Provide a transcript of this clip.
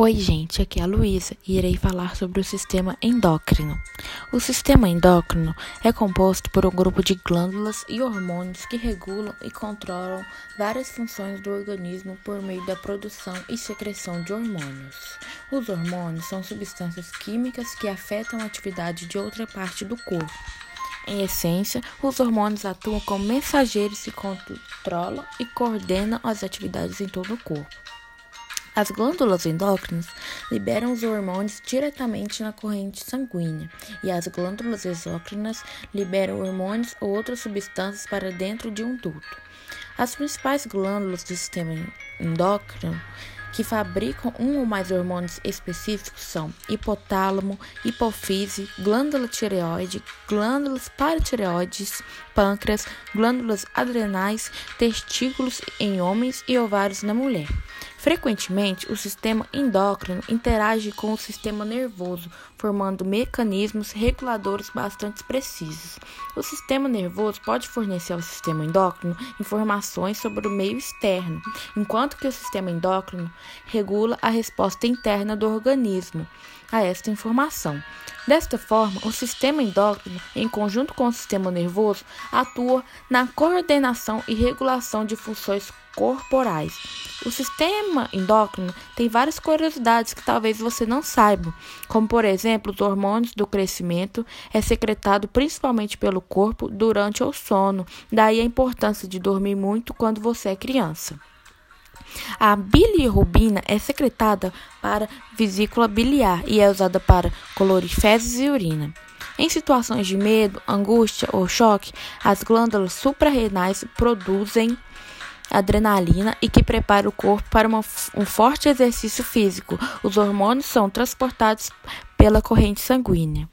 Oi, gente, aqui é a Luísa e irei falar sobre o sistema endócrino. O sistema endócrino é composto por um grupo de glândulas e hormônios que regulam e controlam várias funções do organismo por meio da produção e secreção de hormônios. Os hormônios são substâncias químicas que afetam a atividade de outra parte do corpo. Em essência, os hormônios atuam como mensageiros que controlam e coordenam as atividades em todo o corpo. As glândulas endócrinas liberam os hormônios diretamente na corrente sanguínea e as glândulas exócrinas liberam hormônios ou outras substâncias para dentro de um duto. As principais glândulas do sistema endócrino que fabricam um ou mais hormônios específicos são hipotálamo, hipofise, glândula tireoide, glândulas paratireoides, pâncreas, glândulas adrenais, testículos em homens e ovários na mulher. Frequentemente, o sistema endócrino interage com o sistema nervoso, formando mecanismos reguladores bastante precisos. O sistema nervoso pode fornecer ao sistema endócrino informações sobre o meio externo, enquanto que o sistema endócrino regula a resposta interna do organismo a esta informação. Desta forma, o sistema endócrino, em conjunto com o sistema nervoso, atua na coordenação e regulação de funções corporais. O sistema endócrino tem várias curiosidades que talvez você não saiba, como por exemplo, os hormônios do crescimento é secretado principalmente pelo corpo durante o sono, daí a importância de dormir muito quando você é criança. A bilirrubina é secretada para vesícula biliar e é usada para colorir fezes e urina. Em situações de medo, angústia ou choque, as glândulas suprarrenais produzem adrenalina e que prepara o corpo para uma, um forte exercício físico. Os hormônios são transportados pela corrente sanguínea.